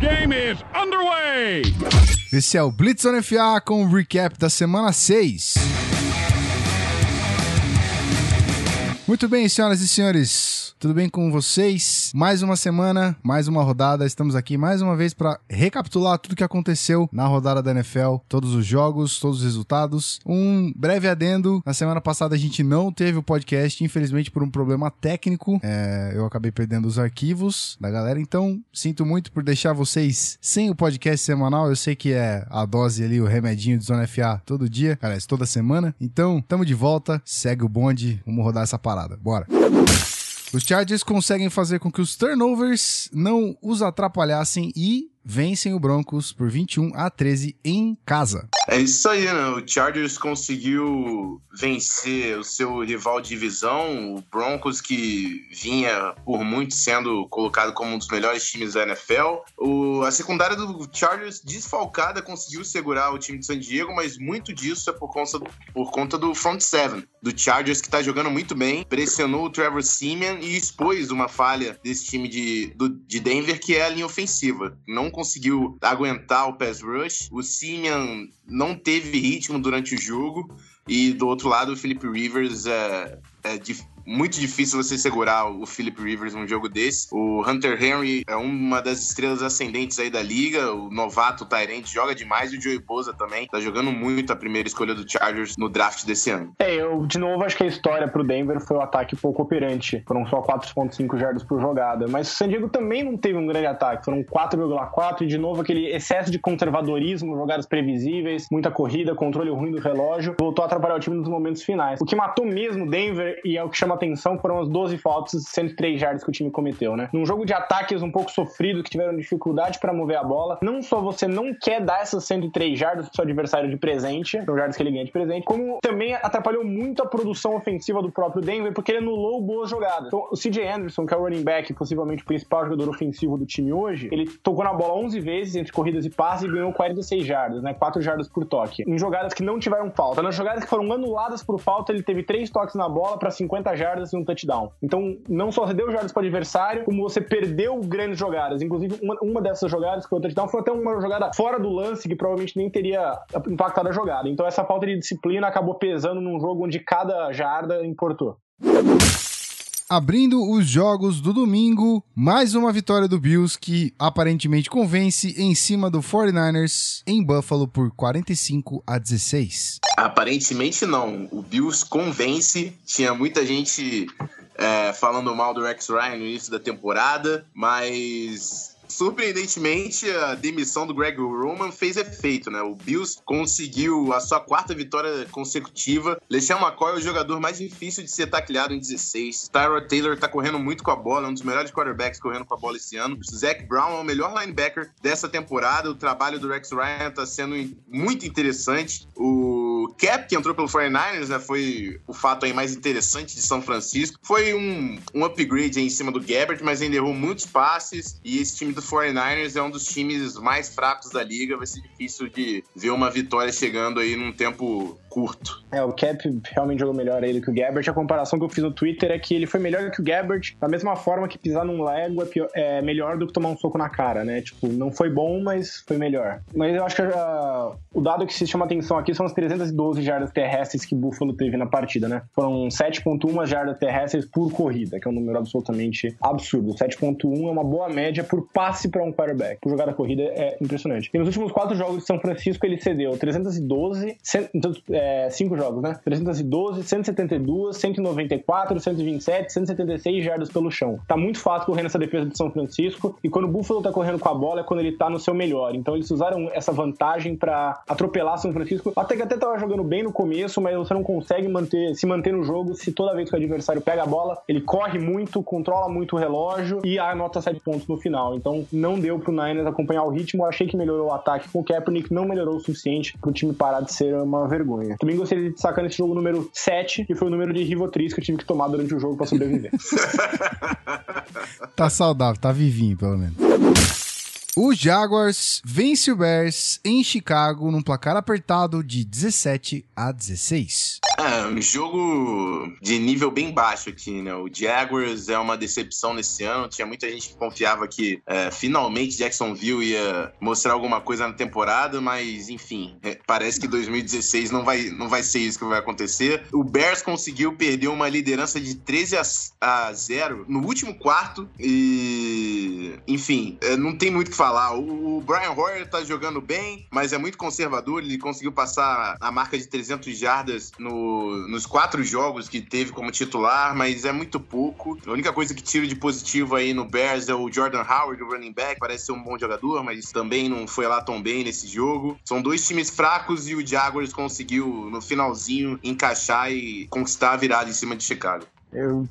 game is underway! Esse é o Blitz on FA com o recap da semana 6. Muito bem, senhoras e senhores. Tudo bem com vocês? Mais uma semana, mais uma rodada. Estamos aqui mais uma vez para recapitular tudo que aconteceu na rodada da NFL, todos os jogos, todos os resultados. Um breve adendo: na semana passada a gente não teve o podcast, infelizmente por um problema técnico. É, eu acabei perdendo os arquivos da galera, então sinto muito por deixar vocês sem o podcast semanal. Eu sei que é a dose ali, o remedinho de Zona FA todo dia, aliás, toda semana. Então, tamo de volta, segue o bonde, vamos rodar essa parada. Bora! Os Chargers conseguem fazer com que os turnovers não os atrapalhassem e vencem o Broncos por 21 a 13 em casa. É isso aí, né? O Chargers conseguiu vencer o seu rival de divisão, o Broncos, que vinha por muito sendo colocado como um dos melhores times da NFL. O, a secundária do Chargers desfalcada conseguiu segurar o time de San Diego, mas muito disso é por conta, por conta do front seven do Chargers, que está jogando muito bem, pressionou o Trevor Simeon e expôs uma falha desse time de, do, de Denver, que é a linha ofensiva. Não conseguiu aguentar o pass rush. O Simeon não teve ritmo durante o jogo. E do outro lado, o Philip Rivers é, é, muito difícil você segurar o Philip Rivers num jogo desse. O Hunter Henry é uma das estrelas ascendentes aí da liga, o novato Tyrant joga demais e o Joey Bosa também tá jogando muito a primeira escolha do Chargers no draft desse ano. É, eu de novo acho que a história pro Denver foi o ataque pouco operante. Foram só 4.5 jardas por jogada, mas o San Diego também não teve um grande ataque, foram 4,4 e de novo aquele excesso de conservadorismo, jogadas previsíveis, muita corrida, controle ruim do relógio, voltou a atrapalhar o time nos momentos finais. O que matou mesmo Denver e é o que chama atenção foram as 12 faltas, 103 jardas que o time cometeu, né? Num jogo de ataques um pouco sofrido, que tiveram dificuldade para mover a bola, não só você não quer dar essas 103 jardas pro seu adversário de presente, são jardas que ele ganha de presente, como também atrapalhou muito a produção ofensiva do próprio Denver, porque ele anulou boas jogadas. Então, o CJ Anderson, que é o running back, possivelmente o principal jogador ofensivo do time hoje, ele tocou na bola 11 vezes entre corridas e passes e ganhou 46 jardas, né? 4 jardas por toque. Em jogadas que não tiveram falta. Nas jogadas que foram anuladas por falta, ele teve 3 toques na bola para 50 jardas e um touchdown. Então, não só deu jardas para o adversário, como você perdeu grandes jogadas. Inclusive, uma, uma dessas jogadas que foi o touchdown foi até uma jogada fora do lance que provavelmente nem teria impactado a jogada. Então, essa falta de disciplina acabou pesando num jogo onde cada jarda importou. Abrindo os jogos do domingo, mais uma vitória do Bills que aparentemente convence em cima do 49ers em Buffalo por 45 a 16. Aparentemente não. O Bills convence. Tinha muita gente é, falando mal do Rex Ryan no início da temporada, mas surpreendentemente, a demissão do Greg Roman fez efeito, né? O Bills conseguiu a sua quarta vitória consecutiva. LeSean McCoy é o jogador mais difícil de ser tacleado em 16. Tyrod Taylor tá correndo muito com a bola, é um dos melhores quarterbacks correndo com a bola esse ano. Zach Brown é o melhor linebacker dessa temporada. O trabalho do Rex Ryan tá sendo muito interessante. O Cap, que entrou pelo 49ers, né? Foi o fato aí mais interessante de São Francisco. Foi um, um upgrade em cima do Gabbert, mas ainda errou muitos passes. E esse time do 49ers é um dos times mais fracos da liga. Vai ser difícil de ver uma vitória chegando aí num tempo curto. É, o Cap realmente jogou melhor do que o Gabbert. A comparação que eu fiz no Twitter é que ele foi melhor que o Gabbert, da mesma forma que pisar num Lego é, pior, é melhor do que tomar um soco na cara, né? Tipo, não foi bom, mas foi melhor. Mas eu acho que uh, o dado que se chama atenção aqui são as 312 jardas terrestres que Buffalo teve na partida, né? Foram 7.1 jardas terrestres por corrida, que é um número absolutamente absurdo. 7.1 é uma boa média por passe para um quarterback. Por jogada corrida é impressionante. E nos últimos quatro jogos de São Francisco ele cedeu 312, então, é, cinco jogos, né? 312, 172, 194, 127, 176 jardas pelo chão. Tá muito fácil correndo essa defesa de São Francisco e quando o Buffalo tá correndo com a bola é quando ele tá no seu melhor. Então eles usaram essa vantagem para atropelar São Francisco. Até que até tava jogando bem no começo, mas você não consegue manter, se manter no jogo se toda vez que o adversário pega a bola, ele corre muito, controla muito o relógio e anota sete pontos no final. Então não deu pro Niners acompanhar o ritmo. Eu achei que melhorou o ataque com o Kaepernick, não melhorou o suficiente pro time parar de ser uma vergonha. Também gostaria de destacar nesse jogo número 7, que foi o número de Rivotril que eu tive que tomar durante o jogo para sobreviver. tá saudável, tá vivinho, pelo menos. O Jaguars vence o Bears em Chicago num placar apertado de 17 a 16. É, um jogo de nível bem baixo aqui, né? O Jaguars é uma decepção nesse ano. Tinha muita gente que confiava que é, finalmente Jacksonville ia mostrar alguma coisa na temporada, mas enfim, é, parece que 2016 não vai, não vai ser isso que vai acontecer. O Bears conseguiu perder uma liderança de 13 a, a 0 no último quarto e, enfim, é, não tem muito o que falar. O, Brian Hoyer tá jogando bem, mas é muito conservador. Ele conseguiu passar a marca de 300 jardas no, nos quatro jogos que teve como titular, mas é muito pouco. A única coisa que tiro de positivo aí no Bears é o Jordan Howard, o running back. Parece ser um bom jogador, mas também não foi lá tão bem nesse jogo. São dois times fracos e o Jaguars conseguiu, no finalzinho, encaixar e conquistar a virada em cima de Chicago. Eu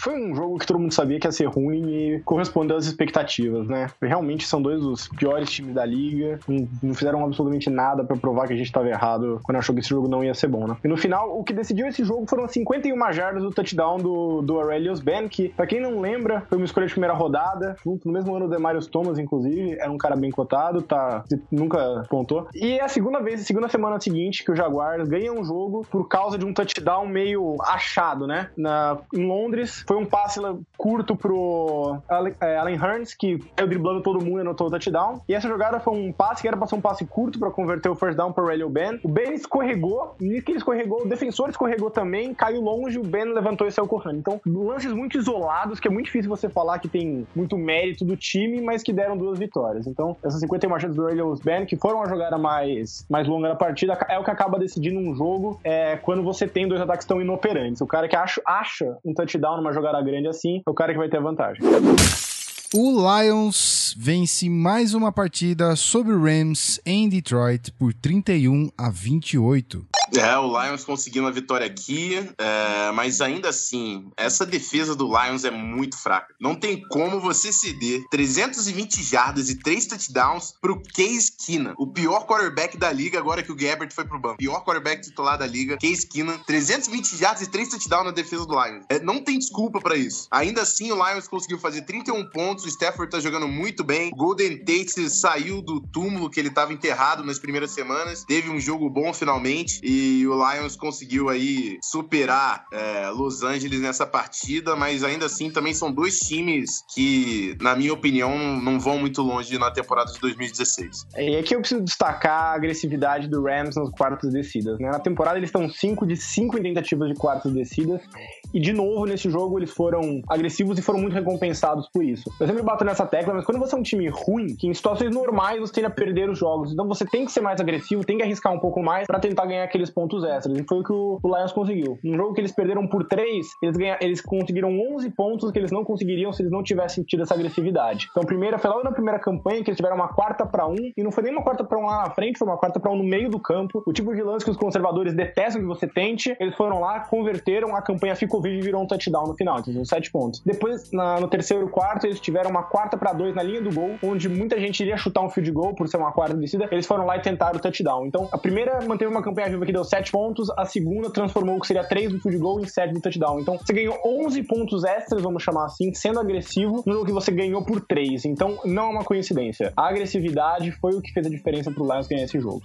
foi um jogo que todo mundo sabia que ia ser ruim e correspondeu às expectativas, né? Realmente são dois dos piores times da liga, não, fizeram absolutamente nada para provar que a gente estava errado quando achou que esse jogo não ia ser bom, né? E no final, o que decidiu esse jogo foram 51 jardas do touchdown do, do Aurelius Ben, que, pra quem não lembra, foi uma escolha de primeira rodada, junto no mesmo ano do Demarius Thomas, inclusive, era um cara bem cotado, tá, nunca pontou. E é a segunda vez, a segunda semana seguinte, que o Jaguars ganha um jogo por causa de um touchdown meio achado, né? Na, em Londres, foi um passe curto pro Allen, é, Hearns, que saiu driblando todo mundo e anotou o touchdown. E essa jogada foi um passe que era pra ser um passe curto pra converter o first down pro Relio Ben. O Ben escorregou, e que ele escorregou, o defensor escorregou também, caiu longe, o Ben levantou e saiu correndo. Então, lances muito isolados, que é muito difícil você falar que tem muito mérito do time, mas que deram duas vitórias. Então, essas 51 marchas do Relio Ben, que foram a jogada mais, mais longa da partida, é o que acaba decidindo um jogo é, quando você tem dois ataques tão inoperantes. O cara que acha, acha um touchdown numa jogada grande assim, é o cara que vai ter a vantagem. O Lions vence mais uma partida sobre o Rams em Detroit por 31 a 28. É, o Lions conseguiu uma vitória aqui, é, mas ainda assim, essa defesa do Lions é muito fraca. Não tem como você ceder 320 jardas e 3 touchdowns pro Case Keenan, o pior quarterback da liga agora que o Gabbert foi pro banco. Pior quarterback titular da liga, Case Keenan, 320 jardas e 3 touchdowns na defesa do Lions. É, não tem desculpa para isso. Ainda assim, o Lions conseguiu fazer 31 pontos, o Stafford tá jogando muito bem, o Golden Tate saiu do túmulo que ele tava enterrado nas primeiras semanas, teve um jogo bom finalmente e o Lions conseguiu aí superar é, Los Angeles nessa partida, mas ainda assim também são dois times que, na minha opinião, não vão muito longe na temporada de 2016. E aqui eu preciso destacar a agressividade do Rams nas quartas descidas. Né? Na temporada eles estão 5 de 5 em tentativas de quartas descidas e de novo nesse jogo eles foram agressivos e foram muito recompensados por isso. Eu sempre bato nessa tecla, mas quando você é um time ruim, que em situações normais você tende a perder os jogos, então você tem que ser mais agressivo, tem que arriscar um pouco mais para tentar ganhar aqueles pontos extras. E foi o que o, Lions conseguiu. Num jogo que eles perderam por 3, eles, ganha, eles conseguiram 11 pontos que eles não conseguiriam se eles não tivessem tido essa agressividade. Então, primeira, foi logo na primeira campanha que eles tiveram uma quarta para um, e não foi nem uma quarta para um lá na frente, foi uma quarta para um no meio do campo. O tipo de lance que os conservadores detestam que você tente, eles foram lá, converteram, a campanha ficou viva e virou um touchdown no final, então 7 pontos. Depois, na, no terceiro quarto, eles tiveram uma quarta para dois na linha do gol, onde muita gente iria chutar um field goal por ser uma quarta descida, eles foram lá e tentaram o touchdown. Então, a primeira manteve uma campanha viva que deu 7 pontos, a segunda transformou o que seria 3 do field goal em 7 do touchdown. Então, você ganhou 11 pontos extras, vamos chamar assim, sendo agressivo, no jogo que você ganhou por 3. Então, não é uma coincidência. A agressividade foi o que fez a diferença pro Lions ganhar esse jogo.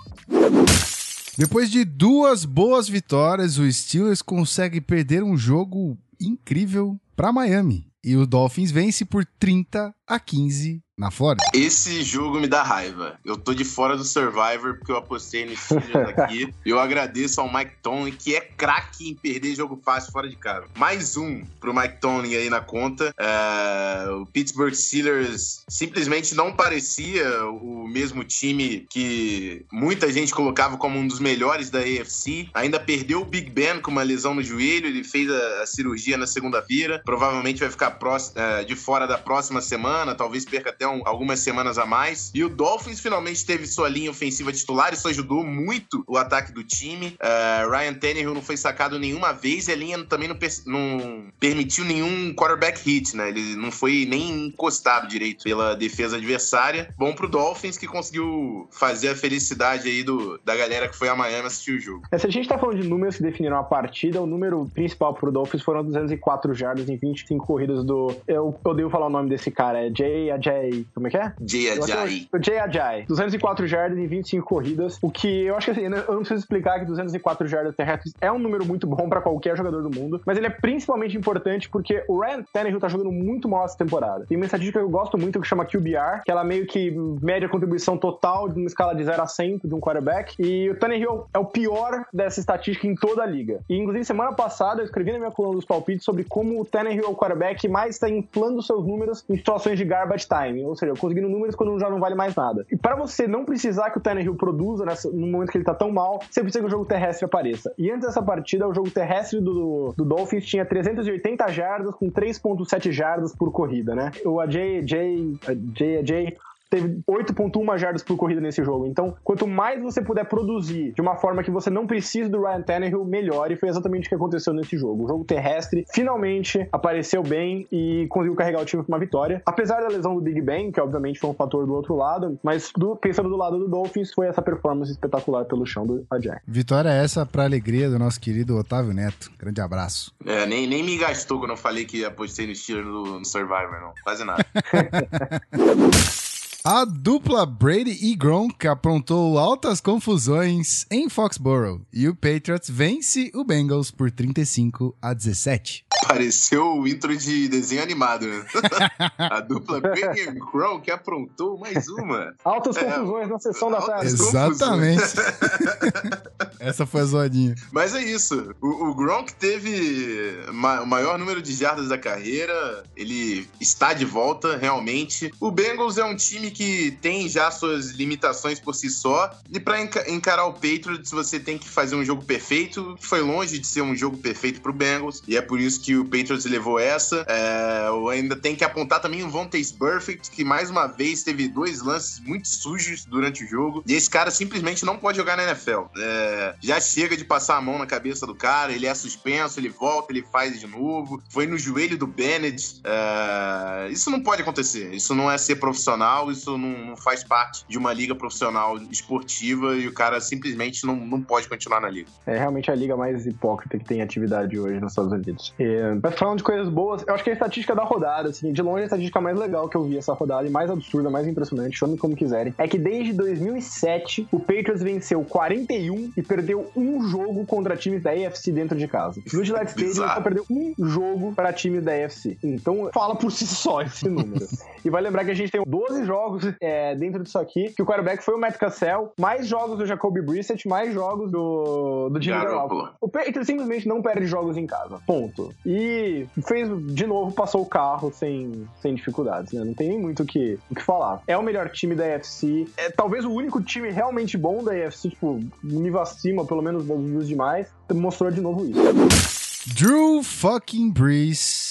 Depois de duas boas vitórias, o Steelers consegue perder um jogo incrível para Miami. E o Dolphins vence por 30 a 15 na Flórida. Esse jogo me dá raiva. Eu tô de fora do Survivor porque eu apostei nesse Steelers aqui. eu agradeço ao Mike Tomlin, que é craque em perder jogo fácil fora de casa. Mais um pro Mike Tomlin aí na conta. É... o Pittsburgh Steelers simplesmente não parecia o mesmo time que muita gente colocava como um dos melhores da AFC. Ainda perdeu o Big Ben com uma lesão no joelho. Ele fez a, a cirurgia na segunda-feira. Provavelmente vai ficar é, de fora da próxima semana. Talvez perca até um, algumas semanas a mais. E o Dolphins finalmente teve sua linha ofensiva titular, isso ajudou muito o ataque do time. Uh, Ryan Tannehill não foi sacado nenhuma vez e a linha também não, não, permitiu nenhum quarterback hit, né? Ele não foi nem encostado direito pela defesa adversária. Bom pro Dolphins que conseguiu fazer a felicidade aí do, da galera que foi a Miami assistir o jogo. É, se a gente tá falando de números que definiram a partida, o número principal pro Dolphins foram 204 jardas em 25 corridas do. Eu odeio falar o nome desse cara, é Jay Ajay Jay. Como é que é? Jay Ajay. Jay Ajay. 204 jardas em 25 corridas. O que eu acho que assim, eu não preciso explicar que 204 jardas terrestres é um número muito bom pra qualquer jogador do mundo, mas ele é principalmente importante porque o Ryan Tannehill tá jogando muito mal essa temporada. Tem uma estatística que eu gosto muito que chama QBR, que ela meio que mede a contribuição total de uma escala de 0 a 100 de um quarterback. E o Tannehill é o pior dessa estatística em toda a liga. E inclusive semana passada eu escrevi na minha coluna dos palpites sobre como o Tannehill é o quarterback mais está inflando seus números em situações de garbage time, ou seja, conseguindo números quando já não vale mais nada. E para você não precisar que o Tannehill produza nessa, no momento que ele tá tão mal, você precisa que o jogo terrestre apareça. E antes dessa partida, o jogo terrestre do, do Dolphins tinha 380 jardas com 3.7 jardas por corrida, né? O AJ, AJ, AJ, AJ teve 8.1 jardas por corrida nesse jogo. Então, quanto mais você puder produzir de uma forma que você não precise do Ryan Tannehill, melhor. E foi exatamente o que aconteceu nesse jogo. O jogo terrestre finalmente apareceu bem e conseguiu carregar o time para uma vitória. Apesar da lesão do Big Ben, que obviamente foi um fator do outro lado, mas do, pensando do lado do Dolphins, foi essa performance espetacular pelo chão do Ajax. Vitória essa pra alegria do nosso querido Otávio Neto. Grande abraço. É, nem, nem me gastou quando eu falei que apostei no Steelers no, no Survivor, não. Quase nada. A dupla Brady e Gronk aprontou altas confusões em Foxborough e o Patriots vence o Bengals por 35 a 17. Pareceu o intro de desenho animado, né? a dupla Brady e Gronk que aprontou mais uma. Altas confusões na sessão da tarde. Exatamente. Essa foi a zoadinha. Mas é isso. O, o Gronk teve ma- o maior número de jardas da carreira. Ele está de volta, realmente. O Bengals é um time que tem já suas limitações por si só. E para encarar o Patriots, você tem que fazer um jogo perfeito. Foi longe de ser um jogo perfeito pro Bengals. E é por isso que o Patriots levou essa. É, ainda tem que apontar também o Vontaze Perfect, que mais uma vez teve dois lances muito sujos durante o jogo. E esse cara simplesmente não pode jogar na NFL. É, já chega de passar a mão na cabeça do cara, ele é suspenso, ele volta, ele faz de novo. Foi no joelho do Bennett. É, isso não pode acontecer. Isso não é ser profissional, isso não, não faz parte de uma liga profissional esportiva e o cara simplesmente não, não pode continuar na liga. É realmente a liga mais hipócrita que tem atividade hoje nos Estados Unidos. É, mas falando de coisas boas, eu acho que a estatística da rodada, assim, de longe a estatística mais legal que eu vi essa rodada e mais absurda, mais impressionante, chame como quiserem, é que desde 2007 o Patriots venceu 41 e perdeu um jogo contra times da AFC dentro de casa. No Gillette Stadium só perdeu um jogo para times da AFC. Então fala por si só esse número. e vai lembrar que a gente tem 12 jogos é, dentro disso aqui, que o quarterback foi o Matt Cassell, mais jogos do Jacoby Brissett, mais jogos do, do Jimmy Garoppolo. O Patriots simplesmente não perde jogos em casa. Ponto. E fez, de novo, passou o carro sem, sem dificuldades, né? Não tem nem muito o que, o que falar. É o melhor time da AFC. É talvez o único time realmente bom da AFC, tipo, nível acima, pelo menos dos demais, mostrou de novo isso. Drew fucking Brees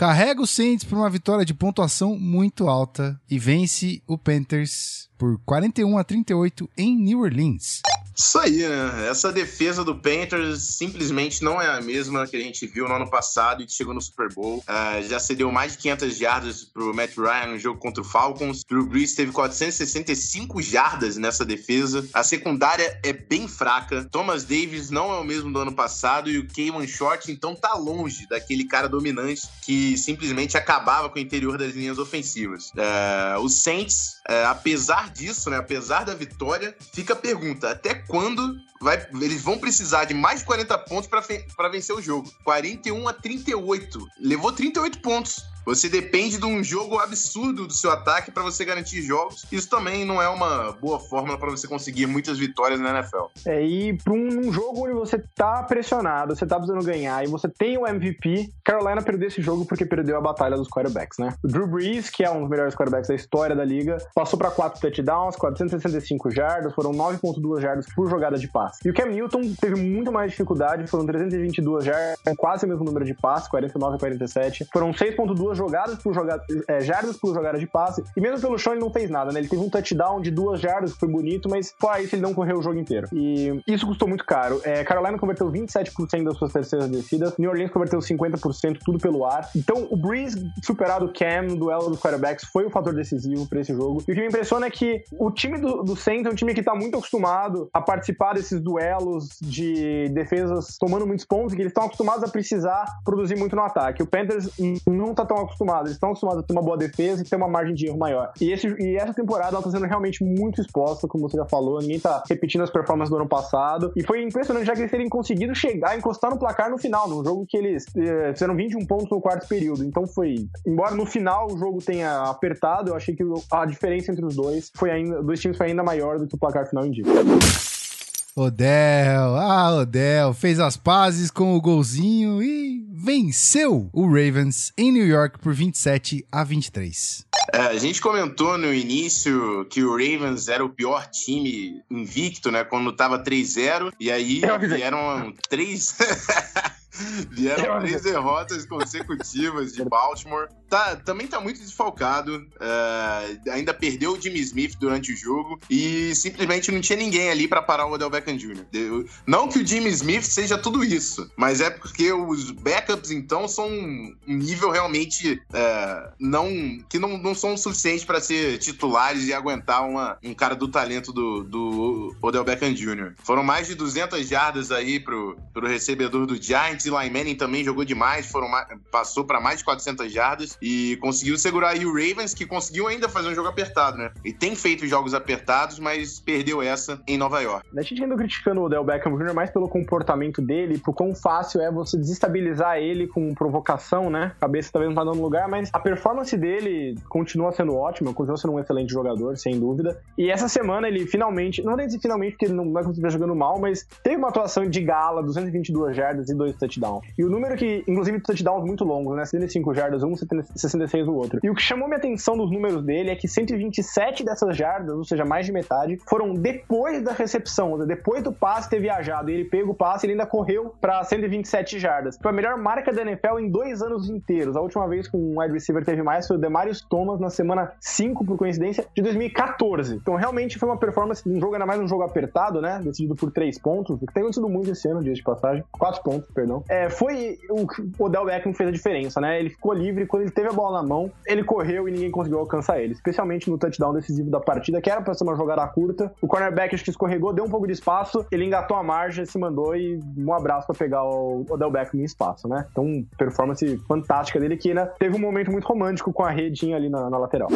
carrega o Saints para uma vitória de pontuação muito alta e vence o Panthers por 41 a 38 em New Orleans. Isso aí, né? Essa defesa do Panthers simplesmente não é a mesma que a gente viu no ano passado e que chegou no Super Bowl. Ah, já cedeu mais de 500 jardas pro Matt Ryan no jogo contra o Falcons. Drew Brees teve 465 jardas nessa defesa. A secundária é bem fraca. Thomas Davis não é o mesmo do ano passado e o Kayman Short, então, tá longe daquele cara dominante que simplesmente acabava com o interior das linhas ofensivas. Ah, os Saints, ah, apesar disso, né, apesar da vitória, fica a pergunta, até quando vai, eles vão precisar de mais de 40 pontos para vencer o jogo? 41 a 38. Levou 38 pontos. Você depende de um jogo absurdo do seu ataque para você garantir jogos. Isso também não é uma boa fórmula para você conseguir muitas vitórias na NFL. É, e pra um, jogo onde você tá pressionado, você tá precisando ganhar e você tem o MVP, Carolina perdeu esse jogo porque perdeu a batalha dos quarterbacks, né? O Drew Brees, que é um dos melhores quarterbacks da história da liga, passou para 4 touchdowns, 465 jardas, foram 9.2 jardas por jogada de passe. E o Cam Newton teve muito mais dificuldade, foram 322 jardas, quase o mesmo número de passe, 49 a 47. Foram 6.2 jogadas por jogada, é, jardas por jogada de passe. E mesmo pelo chão ele não fez nada, né? Ele teve um touchdown de duas jardas, que foi bonito, mas fora isso ele não correu o jogo inteiro. E isso custou muito caro. É, Carolina converteu 27% das suas terceiras descidas, New Orleans converteu 50%, tudo pelo ar. Então o Breeze superado o Cam no duelo dos quarterbacks foi o fator decisivo para esse jogo. E o que me impressiona é que o time do, do Saints é um time que tá muito acostumado a participar desses esses duelos de defesas tomando muitos pontos, que eles estão acostumados a precisar produzir muito no ataque. O Panthers não tá tão acostumado, eles estão acostumados a ter uma boa defesa e ter uma margem de erro maior. E, esse, e essa temporada ela tá sendo realmente muito exposta, como você já falou, ninguém tá repetindo as performances do ano passado. E foi impressionante já que eles terem conseguido chegar, encostar no placar no final, num jogo que eles eh, fizeram 21 pontos no quarto período. Então foi. Embora no final o jogo tenha apertado, eu achei que a diferença entre os dois foi ainda. Dois times foi ainda maior do que o placar final indica. Odell, ah, Odell, fez as pazes com o golzinho e venceu o Ravens em New York por 27 a 23. É, a gente comentou no início que o Ravens era o pior time invicto, né? Quando tava 3-0, e aí vieram três. Vieram três derrotas consecutivas de Baltimore. Tá, também tá muito desfalcado. Uh, ainda perdeu o Jimmy Smith durante o jogo e simplesmente não tinha ninguém ali para parar o Odell Beckham Jr. Não que o Jimmy Smith seja tudo isso, mas é porque os backups então são um nível realmente uh, não que não, não são suficientes para ser titulares e aguentar uma, um cara do talento do, do Odell Beckham Jr. Foram mais de 200 jardas aí pro, pro recebedor do Giants Eli Manning também jogou demais, foram passou para mais de 400 jardas e conseguiu segurar aí o Ravens, que conseguiu ainda fazer um jogo apertado, né? E tem feito jogos apertados, mas perdeu essa em Nova York. A gente ainda criticando o Del Beckham Jr. mais pelo comportamento dele, por quão fácil é você desestabilizar ele com provocação, né? A cabeça talvez não tá dando lugar, mas a performance dele continua sendo ótima, continua sendo um excelente jogador, sem dúvida. E essa semana ele finalmente, não vou dizer finalmente porque ele não vai continuar jogando mal, mas teve uma atuação de gala, 222 jardas e dois touchdowns. E o número que, inclusive, touchdowns muito longos, né? 75 jardas um, 66 o outro. E o que chamou minha atenção dos números dele é que 127 dessas jardas, ou seja, mais de metade, foram depois da recepção, seja, depois do passe ter viajado. E ele pega o passe e ele ainda correu para 127 jardas. Foi a melhor marca da NFL em dois anos inteiros. A última vez que um wide receiver teve mais foi o Demarius Thomas na semana 5, por coincidência, de 2014. Então, realmente foi uma performance, um jogo ainda mais um jogo apertado, né? Decidido por 3 pontos, que tem acontecido muito esse ano, dias de passagem. 4 pontos, perdão. É, foi o que o Odell Beckham fez a diferença, né? Ele ficou livre quando ele teve a bola na mão, ele correu e ninguém conseguiu alcançar ele, especialmente no touchdown decisivo da partida, que era para ser uma jogada curta. O cornerback acho que escorregou, deu um pouco de espaço, ele engatou a margem, se mandou e um abraço para pegar o Odell Beckham em espaço, né? Então, performance fantástica dele que ainda teve um momento muito romântico com a redinha ali na, na lateral.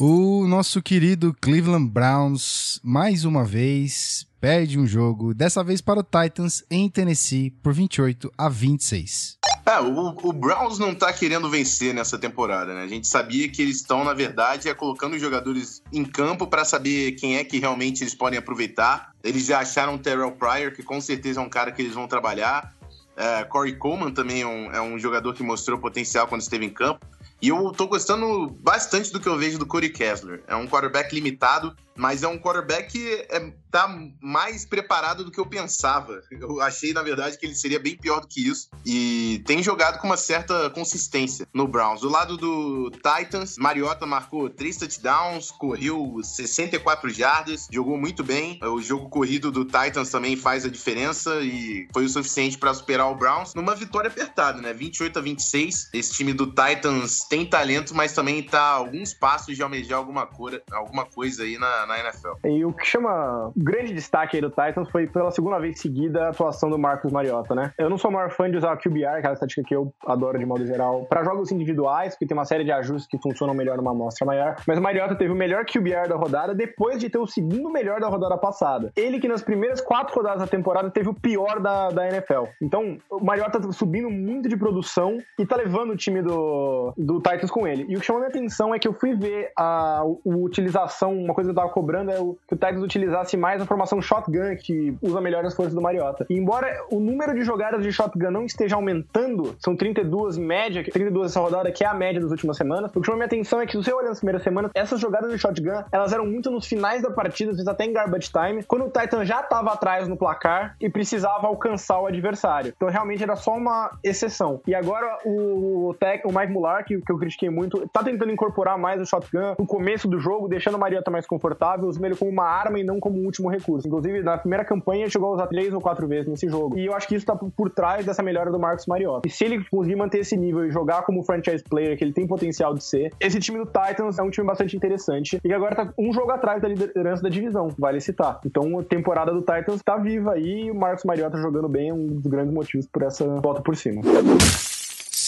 O nosso querido Cleveland Browns, mais uma vez, perde um jogo, dessa vez para o Titans em Tennessee por 28 a 26. É, o, o, Browns não tá querendo vencer nessa temporada, né? A gente sabia que eles estão, na verdade, é colocando os jogadores em campo para saber quem é que realmente eles podem aproveitar. Eles já acharam o Terrell Pryor, que com certeza é um cara que eles vão trabalhar. É, Corey Coleman também é um, é um jogador que mostrou potencial quando esteve em campo. E eu tô gostando bastante do que eu vejo do Corey Kessler. É um quarterback limitado, mas é um quarterback que é, tá mais preparado do que eu pensava. Eu achei, na verdade, que ele seria bem pior do que isso. E tem jogado com uma certa consistência no Browns. Do lado do Titans, Mariota marcou três touchdowns, correu 64 jardas, jogou muito bem. O jogo corrido do Titans também faz a diferença e foi o suficiente para superar o Browns numa vitória apertada, né? 28 a 26. Esse time do Titans tem talento, mas também tá alguns passos de almejar alguma, alguma coisa aí na, na, NFL. E o que chama grande destaque aí do Titans foi pela segunda vez seguida a atuação do Marcos Mariota, né? Eu não sou o maior fã de usar o QBR, aquela estatística que eu adoro de modo geral, para jogos individuais, porque tem uma série de ajustes que funcionam melhor numa amostra maior. Mas o Mariota teve o melhor QBR da rodada depois de ter o segundo melhor da rodada passada. Ele que nas primeiras quatro rodadas da temporada teve o pior da, da NFL. Então, o Mariota tá subindo muito de produção e tá levando o time do, do Titans com ele. E o que chamou minha atenção é que eu fui ver a, a utilização, uma coisa que eu tava cobrando é o, que o Titans utilizasse mais a formação shotgun, que usa melhor as forças do Mariota. E embora o número de jogadas de shotgun não esteja aumentando, são 32 em média, 32 essa rodada, que é a média das últimas semanas, o que chamou minha atenção é que se você olhar nas primeiras semanas, essas jogadas de shotgun, elas eram muito nos finais da partida, às vezes até em garbage time, quando o Titan já estava atrás no placar e precisava alcançar o adversário. Então realmente era só uma exceção. E agora o, tech, o Mike Mular, que, que eu critiquei muito, tá tentando incorporar mais o shotgun no começo do jogo, deixando o Mariota mais confortável confortável, usando ele como uma arma e não como um último recurso. Inclusive, na primeira campanha, chegou a usar três ou quatro vezes nesse jogo. E eu acho que isso tá por trás dessa melhora do Marcos Mariota. E se ele conseguir manter esse nível e jogar como franchise player que ele tem potencial de ser, esse time do Titans é um time bastante interessante e que agora tá um jogo atrás da liderança da divisão, vale citar. Então, a temporada do Titans tá viva aí e o Marcos Mariota jogando bem é um dos grandes motivos por essa volta por cima.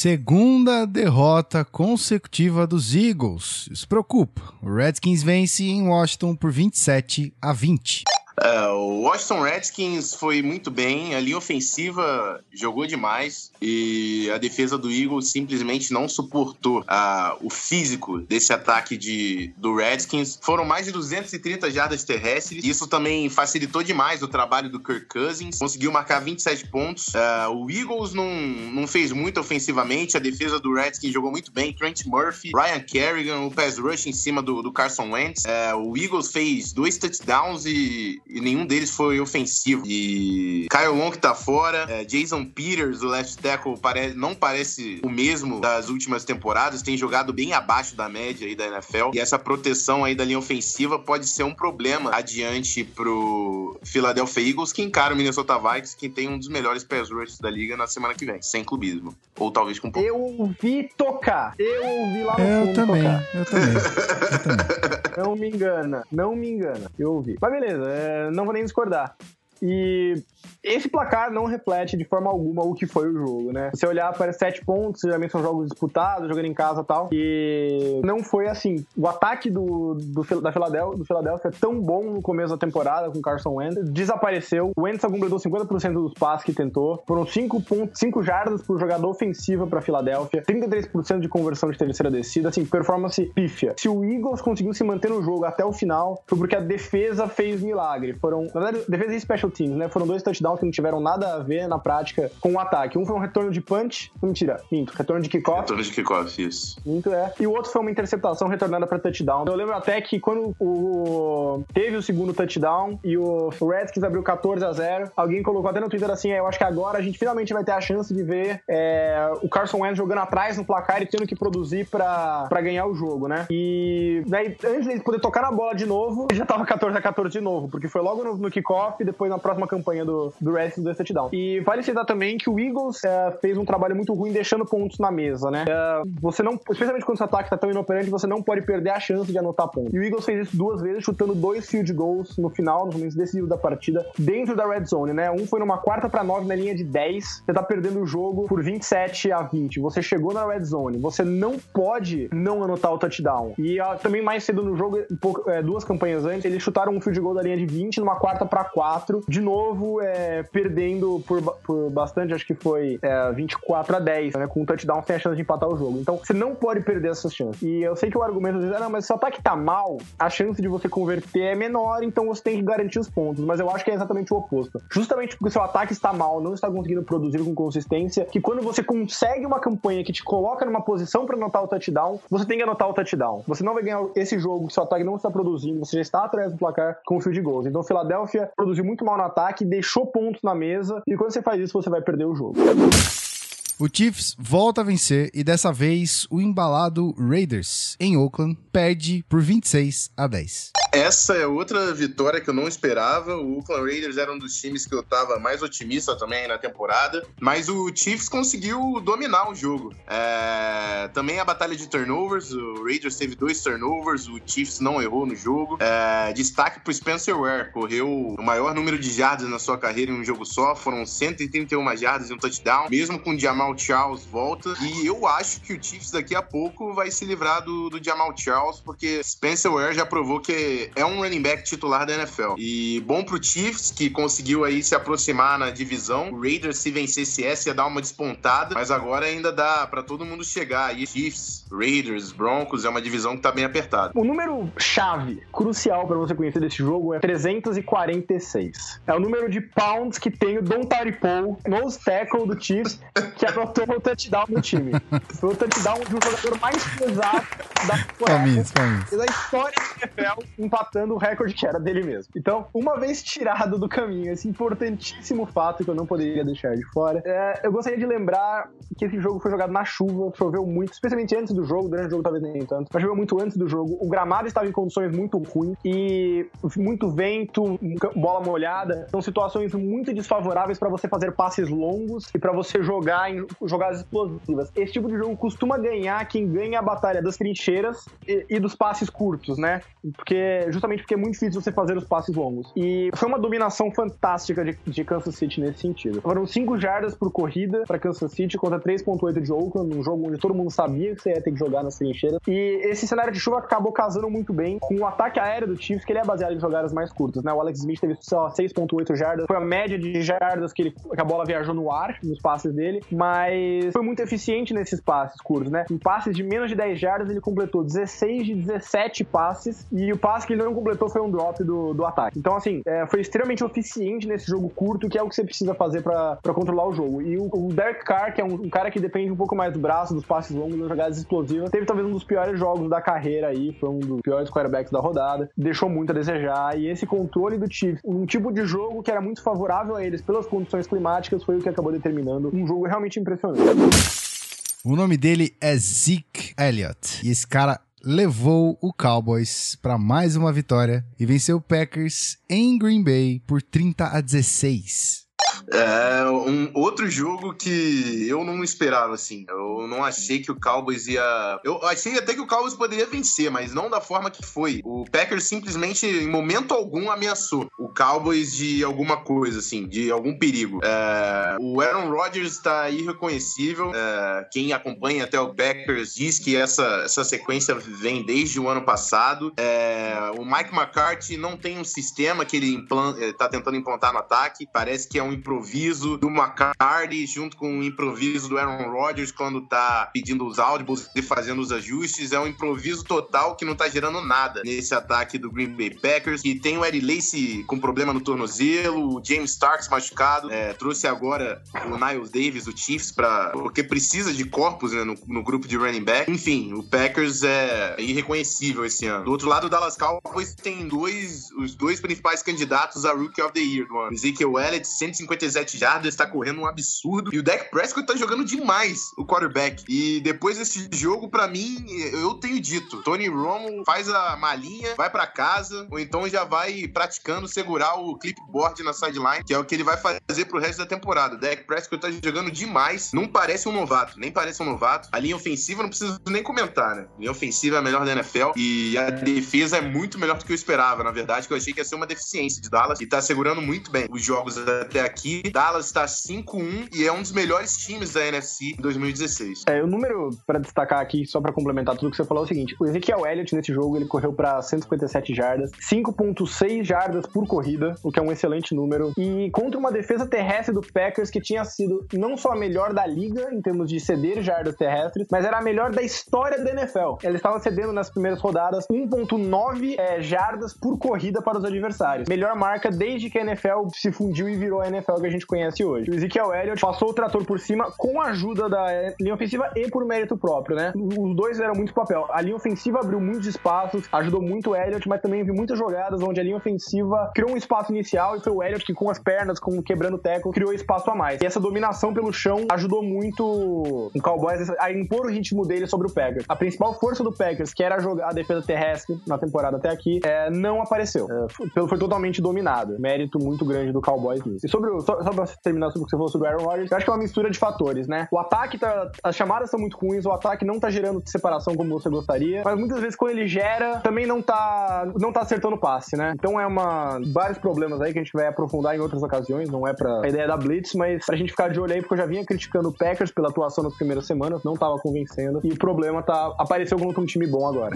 Segunda derrota consecutiva dos Eagles. Se preocupa, o Redskins vence em Washington por 27 a 20. Uh, o Washington Redskins foi muito bem, a linha ofensiva jogou demais e a defesa do Eagles simplesmente não suportou uh, o físico desse ataque de, do Redskins. Foram mais de 230 jardas terrestres, isso também facilitou demais o trabalho do Kirk Cousins, conseguiu marcar 27 pontos. Uh, o Eagles não, não fez muito ofensivamente, a defesa do Redskins jogou muito bem. Trent Murphy, Ryan Kerrigan, o pass rush em cima do, do Carson Wentz. o Eagles fez dois touchdowns e e nenhum deles foi ofensivo. E Kyle Long tá fora, é, Jason Peters, o left tackle, pare não parece o mesmo das últimas temporadas, tem jogado bem abaixo da média aí da NFL. E essa proteção aí da linha ofensiva pode ser um problema adiante pro Philadelphia Eagles, que encara o Minnesota Vikings, que tem um dos melhores pass rushers da liga na semana que vem, sem clubismo. Ou talvez com um pouco. Eu ouvi tocar. Eu ouvi lá no eu fundo também, tocar. Eu também, eu também. Não me engana, não me engana. Eu ouvi. Mas beleza, é, não vou nem discordar. E esse placar não reflete de forma alguma o que foi o jogo, né? Você olhar para sete pontos, geralmente são jogos disputados, jogando em casa e tal, e não foi assim. O ataque do, do, da Philadelphia, do Philadelphia é tão bom no começo da temporada com Carson Wentz, desapareceu. O Wentz completou 50% dos passes que tentou, foram 5 pontos, 5 jardas por jogador ofensiva para Philadelphia, 33% de conversão de terceira descida, assim, performance pífia. Se o Eagles conseguiu se manter no jogo até o final, foi porque a defesa fez milagre. Foram, na verdade, defesa e teams, né? Foram dois touchdowns que não tiveram nada a ver na prática com o ataque. Um foi um retorno de punch, mentira, minto, retorno de kickoff. Retorno de kickoff, isso. Minto, é. E o outro foi uma interceptação retornada para touchdown. Eu lembro até que quando o teve o segundo touchdown e o Redskins abriu 14 a 0, alguém colocou até no Twitter assim, é, eu acho que agora a gente finalmente vai ter a chance de ver é, o Carson Wentz jogando atrás no placar e tendo que produzir para ganhar o jogo, né? E daí, antes de poder tocar na bola de novo, já tava 14 a 14 de novo, porque foi logo no, no kickoff e depois na próxima campanha do, do Redskins do touchdown. E vale citar também que o Eagles é, fez um trabalho muito ruim deixando pontos na mesa, né? É, você não, especialmente quando o seu ataque tá tão inoperante, você não pode perder a chance de anotar pontos. E o Eagles fez isso duas vezes, chutando dois field goals no final, nos momentos decisivos da partida, dentro da red zone, né? Um foi numa quarta para nove na linha de 10, você tá perdendo o jogo por 27 a 20. Você chegou na red zone, você não pode não anotar o touchdown. E ah, também mais cedo no jogo, pouco, é, duas campanhas antes, eles chutaram um field goal da linha de 20 numa quarta para 4, de novo, é, perdendo por, por bastante, acho que foi é, 24 a 10, né? Com um touchdown sem a chance de empatar o jogo. Então, você não pode perder essas chances. E eu sei que o argumento às vezes é, não, mas se o ataque tá mal, a chance de você converter é menor, então você tem que garantir os pontos. Mas eu acho que é exatamente o oposto. Justamente porque o seu ataque está mal, não está conseguindo produzir com consistência, que quando você consegue uma campanha que te coloca numa posição para anotar o touchdown, você tem que anotar o touchdown. Você não vai ganhar esse jogo que seu ataque não está produzindo, você já está atrás do placar com o field goals. Então, Philadelphia produziu muito mal no ataque, deixou pontos na mesa, e quando você faz isso, você vai perder o jogo. O Chiefs volta a vencer e dessa vez o embalado Raiders em Oakland perde por 26 a 10. Essa é outra vitória que eu não esperava. O Oakland Raiders era um dos times que eu tava mais otimista também na temporada. Mas o Chiefs conseguiu dominar o jogo. É... Também a batalha de turnovers. O Raiders teve dois turnovers. O Chiefs não errou no jogo. É... Destaque pro Spencer Ware. Correu o maior número de jardas na sua carreira em um jogo só. Foram 131 jardas e um touchdown. Mesmo com o Jamal Charles volta. E eu acho que o Chiefs daqui a pouco vai se livrar do, do Jamal Charles. Porque Spencer Ware já provou que é um running back titular da NFL. E bom pro Chiefs, que conseguiu aí se aproximar na divisão. O Raiders, se vencesse essa, ia dar uma despontada. Mas agora ainda dá para todo mundo chegar aí. Chiefs, Raiders, Broncos, é uma divisão que tá bem apertada. O número chave, crucial para você conhecer desse jogo é 346. É o número de pounds que tem o Don Paul, nose tackle do Chiefs, que anotou o touchdown no time. Foi o touchdown de um jogador mais pesado da palminhas. da história do NFL empatando o recorde que era dele mesmo. Então, uma vez tirado do caminho esse importantíssimo fato que eu não poderia deixar de fora, é, eu gostaria de lembrar que esse jogo foi jogado na chuva, choveu muito, especialmente antes do jogo, durante o jogo talvez nem tanto, mas choveu muito antes do jogo. O gramado estava em condições muito ruins e muito vento, bola molhada. São situações muito desfavoráveis para você fazer passes longos e para você jogar em jogadas explosivas. Esse tipo de jogo costuma ganhar quem ganha a batalha das trincheiras e, e dos passes curtos, né? Porque justamente porque é muito difícil você fazer os passes longos. E foi uma dominação fantástica de, de Kansas City nesse sentido. Foram 5 jardas por corrida para Kansas City contra 3.8 de Oakland, um jogo onde todo mundo sabia que você ia ter que jogar nas trincheiras. E esse cenário de chuva acabou casando muito bem com o ataque aéreo do Chiefs, que ele é baseado em jogadas mais curtas, né? O Alex Smith teve só 6.8 jardas, foi a média de jardas que, ele, que a bola viajou no ar, nos passes dele, mas foi muito eficiente nesses passes curtos, né? Em passes de menos de 10 jardas, ele completou 16 de 17 passes, e o passe que ele não completou foi um drop do, do ataque. Então, assim, é, foi extremamente eficiente nesse jogo curto, que é o que você precisa fazer para controlar o jogo. E o, o Derek Carr, que é um, um, cara que depende um pouco mais do braço, dos passes longos, das jogadas explosivas, teve talvez um dos piores jogos da carreira aí, foi um dos piores quarterbacks da rodada, deixou muito a desejar, e esse controle do Chiefs, um tipo de jogo que era muito favorável a eles pelas condições climáticas, foi o que acabou determinando um jogo realmente impressionante. O nome dele é Zeke Elliott. E esse cara levou o Cowboys para mais uma vitória e venceu o Packers em Green Bay por 30 a 16. É um outro jogo que eu não esperava, assim. Eu não achei que o Cowboys ia. Eu achei até que o Cowboys poderia vencer, mas não da forma que foi. O Packers simplesmente, em momento algum, ameaçou Cowboys de alguma coisa, assim, de algum perigo. É... O Aaron Rodgers está irreconhecível. É... Quem acompanha até o Packers diz que essa, essa sequência vem desde o ano passado. É... O Mike McCarthy não tem um sistema que ele está tentando implantar no ataque. Parece que é um improviso do McCarthy junto com o improviso do Aaron Rodgers quando tá pedindo os áudios e fazendo os ajustes. É um improviso total que não tá gerando nada nesse ataque do Green Bay Packers. E tem o Eddie Lacy com problema no tornozelo, o James Starks machucado. É, trouxe agora o Niles Davis, o Chiefs, pra, porque precisa de corpos né, no, no, grupo de running back. Enfim, o Packers é irreconhecível esse ano. Do outro lado, o Dallas Cowboys tem dois, os dois principais candidatos a Rookie of the Year do. Ezekiel Elliott, 150 157 jardas, está correndo um absurdo. E o Dak Prescott tá jogando demais, o quarterback. E depois desse jogo, para mim, eu tenho dito, Tony Romo faz a malinha, vai para casa, ou então já vai praticando segurar o clipboard na sideline, que é o que ele vai fazer pro resto da temporada. Dak Prescott tá jogando demais, não parece um novato, nem parece um novato. A linha ofensiva não preciso nem comentar, né? A linha ofensiva é a melhor da NFL e a defesa é muito melhor do que eu esperava, na verdade, que eu achei que ia ser uma deficiência de Dallas e tá segurando muito bem os jogos até aqui. Dallas está 5-1 e é um dos melhores times da NFC em 2016. É, o número para destacar aqui, só para complementar tudo que você falou, é o seguinte: o Ezekiel Elliott nesse jogo ele correu para 157 jardas, 5,6 jardas por corrida, o que é um excelente número, e contra uma defesa terrestre do Packers que tinha sido não só a melhor da liga em termos de ceder jardas terrestres, mas era a melhor da história da NFL. Ela estava cedendo nas primeiras rodadas 1,9 é, jardas por corrida para os adversários. Melhor marca desde que a NFL se fundiu e virou a NFL que a gente conhece hoje. O Ezekiel Elliott passou o trator por cima com a ajuda da linha ofensiva e por mérito próprio, né? Os dois fizeram muito papel. A linha ofensiva abriu muitos espaços, ajudou muito o Elliott, mas também viu muitas jogadas onde a linha ofensiva criou um espaço inicial e foi o Elliott que com as pernas, com quebrando o teco, criou espaço a mais. E essa dominação pelo chão ajudou muito o Cowboys a impor o ritmo dele sobre o Packers. A principal força do Packers, que era jogar a defesa terrestre na temporada até aqui, é, não apareceu. É, foi totalmente dominado. Mérito muito grande do Cowboys nisso. E sobre o, só, só pra terminar sobre o que você falou sobre o Aaron Rodgers, eu acho que é uma mistura de fatores, né? O ataque tá. As chamadas são muito ruins, o ataque não tá gerando separação como você gostaria, mas muitas vezes quando ele gera, também não tá, não tá acertando o passe, né? Então é uma. Vários problemas aí que a gente vai aprofundar em outras ocasiões, não é pra a ideia da Blitz, mas pra gente ficar de olho aí, porque eu já vinha criticando o Packers pela atuação nas primeiras semanas, não tava convencendo, e o problema tá. apareceu contra um time bom agora.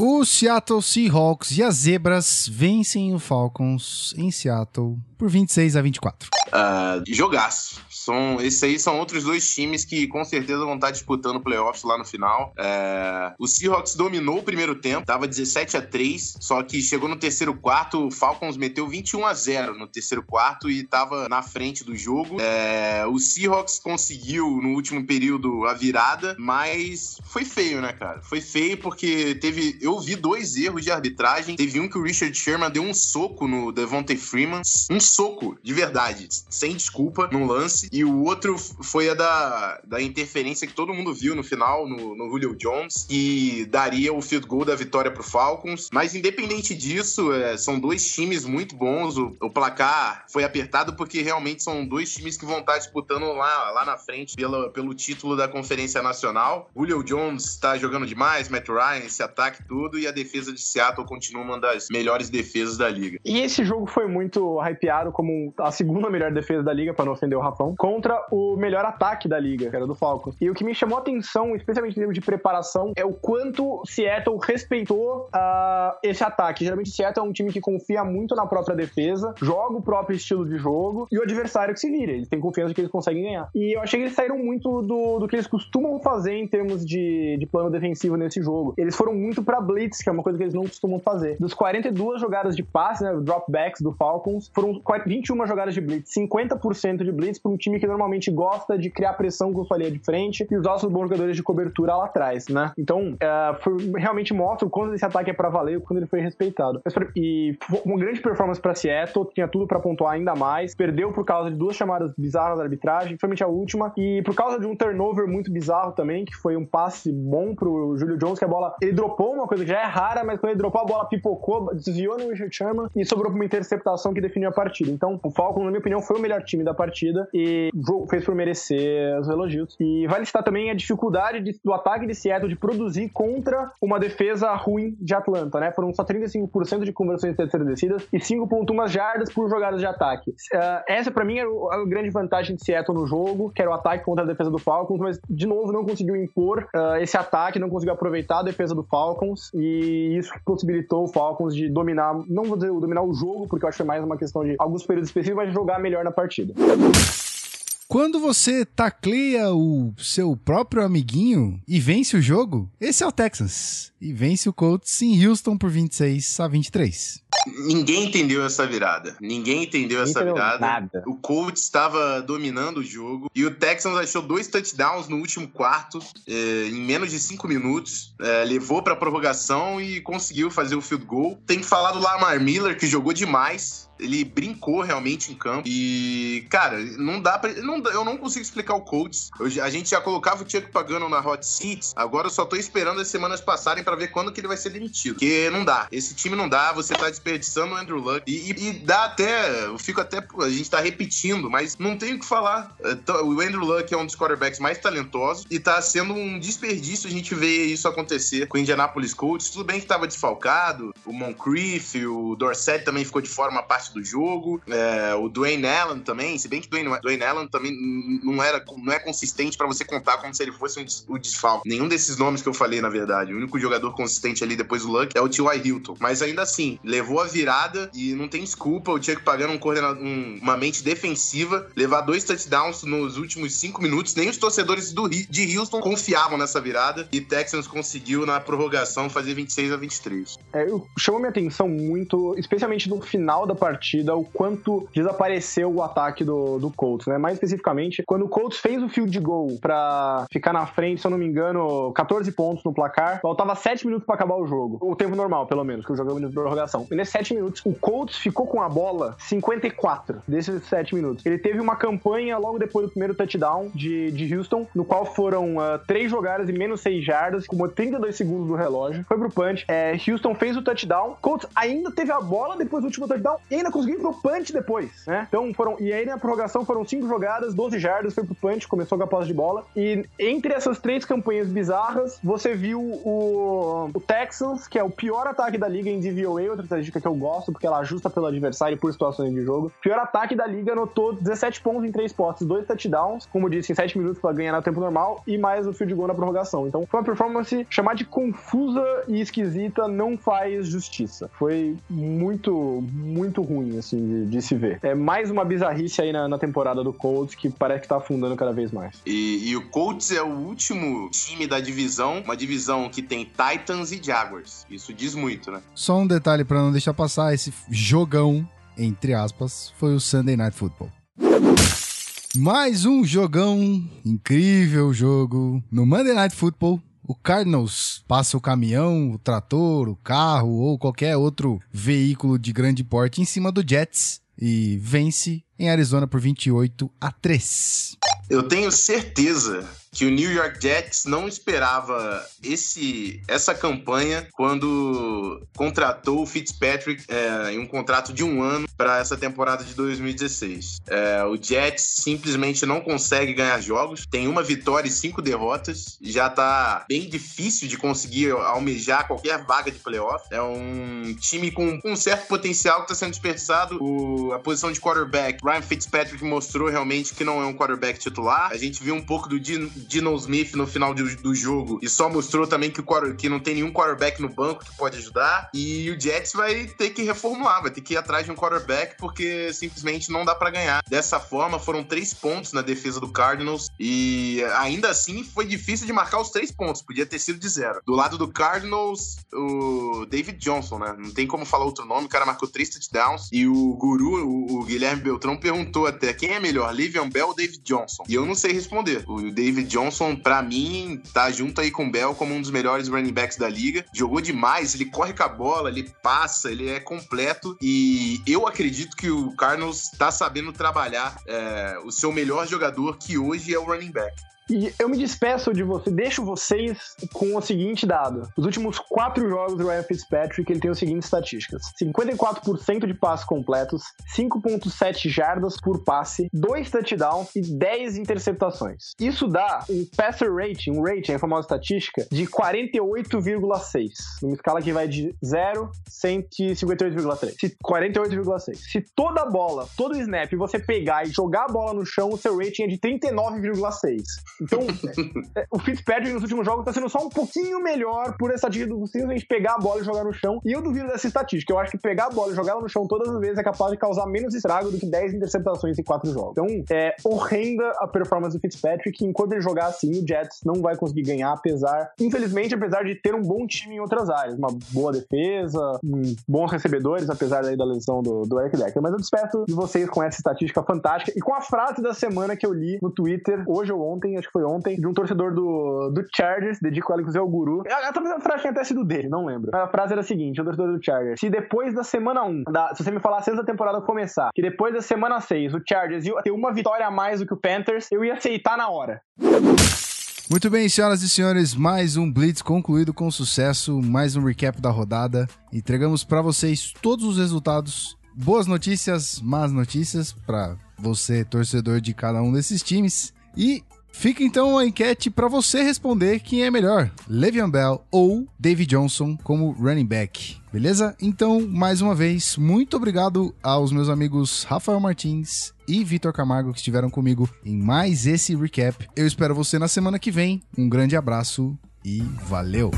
O Seattle Seahawks e as Zebras vencem o Falcons em Seattle por 26 a 24. Uh, jogaço. São, esses aí são outros dois times que com certeza vão estar disputando playoffs lá no final. É, o Seahawks dominou o primeiro tempo, tava 17 a 3 só que chegou no terceiro quarto, o Falcons meteu 21 a 0 no terceiro quarto e tava na frente do jogo. É, o Seahawks conseguiu no último período a virada, mas foi feio, né, cara? Foi feio porque teve. Eu vi dois erros de arbitragem. Teve um que o Richard Sherman deu um soco no Devontae Freeman. Um soco, de verdade, sem desculpa, no lance. O outro foi a da, da interferência que todo mundo viu no final, no, no Julio Jones, que daria o field goal da vitória pro Falcons. Mas independente disso, é, são dois times muito bons. O, o, placar foi apertado porque realmente são dois times que vão estar disputando lá, lá na frente pela, pelo título da Conferência Nacional. Julio Jones está jogando demais, Matt Ryan, esse ataque tudo, e a defesa de Seattle continua uma das melhores defesas da liga. E esse jogo foi muito hypeado como a segunda melhor defesa da liga, para não ofender o Rafão, contra o melhor ataque da liga, que era do Falcons. E o que me chamou a atenção, especialmente em termos de preparação, é o quanto Seattle respeitou uh, esse ataque. Geralmente Seattle é um time que confia muito na própria defesa, joga o próprio estilo de jogo e o adversário que se vira. Eles têm confiança de que eles conseguem ganhar. E eu achei que eles saíram muito do, do que eles costumam fazer em termos de, de plano defensivo nesse jogo. Eles foram muito para blitz, que é uma coisa que eles não costumam fazer. Dos 42 jogadas de passe, né, dropbacks do Falcons, foram 21 jogadas de blitz, 50% de blitz para um time que normalmente gosta de criar pressão com sua linha de frente e usar os bons jogadores de cobertura lá atrás, né? Então, uh, foi, realmente mostra o quanto esse ataque é para valer, quando ele foi respeitado. E uma grande performance para Seattle, tinha tudo para pontuar ainda mais, perdeu por causa de duas chamadas bizarras da arbitragem, principalmente a última, e por causa de um turnover muito bizarro também, que foi um passe bom pro Julio Jones, que a bola, ele dropou uma coisa que já é rara, mas quando ele dropou a bola pipocou, desviou no Richard Sherman e sobrou pra uma interceptação que definiu a partida. Então, o Falcons, na minha opinião, foi o melhor time da partida e fez por merecer os elogios. E vale citar também a dificuldade de, do ataque de Seattle de produzir contra uma defesa ruim de Atlanta, né? Foram só 35% de conversões terceiras descidas e 5.1 jardas por jogadas de ataque. Uh, essa, para mim, era a grande vantagem de Seattle no jogo, que era o ataque contra a defesa do Falcons, mas, de novo, não conseguiu impor uh, esse ataque, não conseguiu aproveitar a defesa do Falcons e isso possibilitou o Falcons de dominar, não vou dizer dominar o jogo, porque eu acho que é mais uma questão de alguns períodos específicos, mas jogar melhor na partida. Quando você tacleia o seu próprio amiguinho e vence o jogo, esse é o Texas. E vence o Colts em Houston por 26 a 23. Ninguém entendeu essa virada. Ninguém entendeu essa entendeu virada. Nada. O Colts estava dominando o jogo e o Texans achou dois touchdowns no último quarto, eh, em menos de cinco minutos. Eh, levou para prorrogação e conseguiu fazer o field goal. Tem que falar do Lamar Miller, que jogou demais ele brincou realmente em campo. E, cara, não dá pra. Não, eu não consigo explicar o Colts. Eu, a gente já colocava o Chuck pagando na Hot Seats. Agora eu só tô esperando as semanas passarem para ver quando que ele vai ser demitido. Porque não dá. Esse time não dá. Você tá desperdiçando o Andrew Luck. E, e, e dá até. Eu fico até. A gente tá repetindo, mas não tem o que falar. É, o Andrew Luck é um dos quarterbacks mais talentosos e tá sendo um desperdício a gente ver isso acontecer com o Indianapolis Colts. Tudo bem que tava desfalcado. O Moncrief, o Dorset também ficou de fora uma parte parte do jogo. É, o Dwayne Allen também, se bem que Dwayne, Dwayne Allen também não, era, não é consistente para você contar como se ele fosse um, o desfalque. Nenhum desses nomes que eu falei, na verdade. O único jogador consistente ali depois do Luck é o T.Y. Hilton. Mas ainda assim, levou a virada e não tem desculpa o Chuck pagando um coordenador, um, uma mente defensiva, levar dois touchdowns nos últimos cinco minutos. Nem os torcedores do, de Houston confiavam nessa virada e Texans conseguiu na prorrogação fazer 26 a 23. É, chamou minha atenção muito, especialmente no final da partida partida o quanto desapareceu o ataque do, do Colts, né? Mais especificamente, quando o Colts fez o field goal para ficar na frente, se eu não me engano, 14 pontos no placar, faltava 7 minutos para acabar o jogo. O tempo normal, pelo menos, que o jogo é de prorrogação. E nesses 7 minutos, o Colts ficou com a bola 54 desses 7 minutos. Ele teve uma campanha logo depois do primeiro touchdown de, de Houston, no qual foram uh, 3 jogadas e menos 6 jardas, com 32 segundos do relógio. Foi pro punch. É, Houston fez o touchdown. Colts ainda teve a bola depois do último touchdown e ainda conseguiu ir pro punch depois, né? Então foram. E aí na prorrogação foram cinco jogadas, 12 jardas, foi pro punch, começou com a posse de bola. E entre essas três campanhas bizarras, você viu o, o Texans, que é o pior ataque da liga em DVOA, outra estatística que eu gosto, porque ela ajusta pelo adversário por situações de jogo. Pior ataque da liga anotou 17 pontos em três postes, dois touchdowns, como disse, em 7 minutos para ganhar no tempo normal, e mais o field goal na prorrogação. Então foi uma performance chamar de confusa e esquisita não faz justiça. Foi muito, muito ruim ruim, assim, de, de se ver. É mais uma bizarrice aí na, na, temporada do Colts que parece que tá afundando cada vez mais. E, e o Colts é o último time da divisão, uma divisão que tem Titans e Jaguars. Isso diz muito, né? Só um detalhe para não deixar passar, esse jogão, entre aspas, foi o Sunday Night Football. Mais um jogão, incrível jogo no Monday Night Football. O Cardinals passa o caminhão, o trator, o carro ou qualquer outro veículo de grande porte em cima do Jets e vence em Arizona por 28 a 3. Eu tenho certeza que o New York Jets não esperava esse, essa campanha quando contratou o Fitzpatrick é, em um contrato de um ano para essa temporada de 2016. É, o Jets simplesmente não consegue ganhar jogos, tem uma vitória e cinco derrotas, já tá bem difícil de conseguir almejar qualquer vaga de playoff. É um time com, com um certo potencial que está sendo desperdiçado. O, a posição de quarterback, Ryan Fitzpatrick mostrou realmente que não é um quarterback titular. A gente viu um pouco do Dino Smith no final do, do jogo e só mostrou também que, o, que não tem nenhum quarterback no banco que pode ajudar. E o Jets vai ter que reformular, vai ter que ir atrás de um quarterback porque simplesmente não dá para ganhar. Dessa forma, foram três pontos na defesa do Cardinals e ainda assim foi difícil de marcar os três pontos, podia ter sido de zero. Do lado do Cardinals, o David Johnson, né? Não tem como falar outro nome, o cara marcou três touchdowns e o guru, o, o Guilherme Beltrão, perguntou até quem é melhor, Livian Bell ou David Johnson? E eu não sei responder. O David Johnson, para mim, tá junto aí com o Bell como um dos melhores running backs da liga. Jogou demais, ele corre com a bola, ele passa, ele é completo. E eu acredito que o Cardinals tá sabendo trabalhar é, o seu melhor jogador, que hoje é o running back. E eu me despeço de você, deixo vocês com o seguinte dado. Os últimos quatro jogos do Ryan Fitzpatrick, ele tem as seguintes estatísticas. 54% de passes completos, 5.7 jardas por passe, 2 touchdowns e 10 interceptações. Isso dá um passer rating, um rating, a famosa estatística, de 48,6. Numa escala que vai de 0 158,3. 48,6. Se toda a bola, todo o snap, você pegar e jogar a bola no chão, o seu rating é de 39,6. Então, é, o Fitzpatrick nos últimos jogos tá sendo só um pouquinho melhor por essa estatística do simplesmente pegar a bola e jogar no chão. E eu duvido dessa estatística. Eu acho que pegar a bola e jogar ela no chão todas as vezes é capaz de causar menos estrago do que 10 interceptações em 4 jogos. Então, é horrenda a performance do Fitzpatrick. Enquanto ele jogar assim, o Jets não vai conseguir ganhar, apesar, infelizmente, apesar de ter um bom time em outras áreas. Uma boa defesa, bons recebedores, apesar da lesão do, do Eric Decker. Mas eu despeço de vocês com essa estatística fantástica e com a frase da semana que eu li no Twitter, hoje ou ontem, acho que foi ontem, de um torcedor do, do Chargers, dedico ela inclusive ao guru. A, a, frase tinha até sido dele, não lembro. A frase era a seguinte: o torcedor do Chargers. Se depois da semana 1, da, se você me falasse antes da temporada começar, que depois da semana 6 o Chargers ia ter uma vitória a mais do que o Panthers, eu ia aceitar na hora. Muito bem, senhoras e senhores, mais um Blitz concluído com sucesso, mais um recap da rodada. Entregamos para vocês todos os resultados, boas notícias, más notícias para você, torcedor de cada um desses times. E Fica então a enquete para você responder quem é melhor, Le'Veon Bell ou David Johnson como running back. Beleza? Então, mais uma vez, muito obrigado aos meus amigos Rafael Martins e Vitor Camargo que estiveram comigo em mais esse recap. Eu espero você na semana que vem. Um grande abraço e valeu!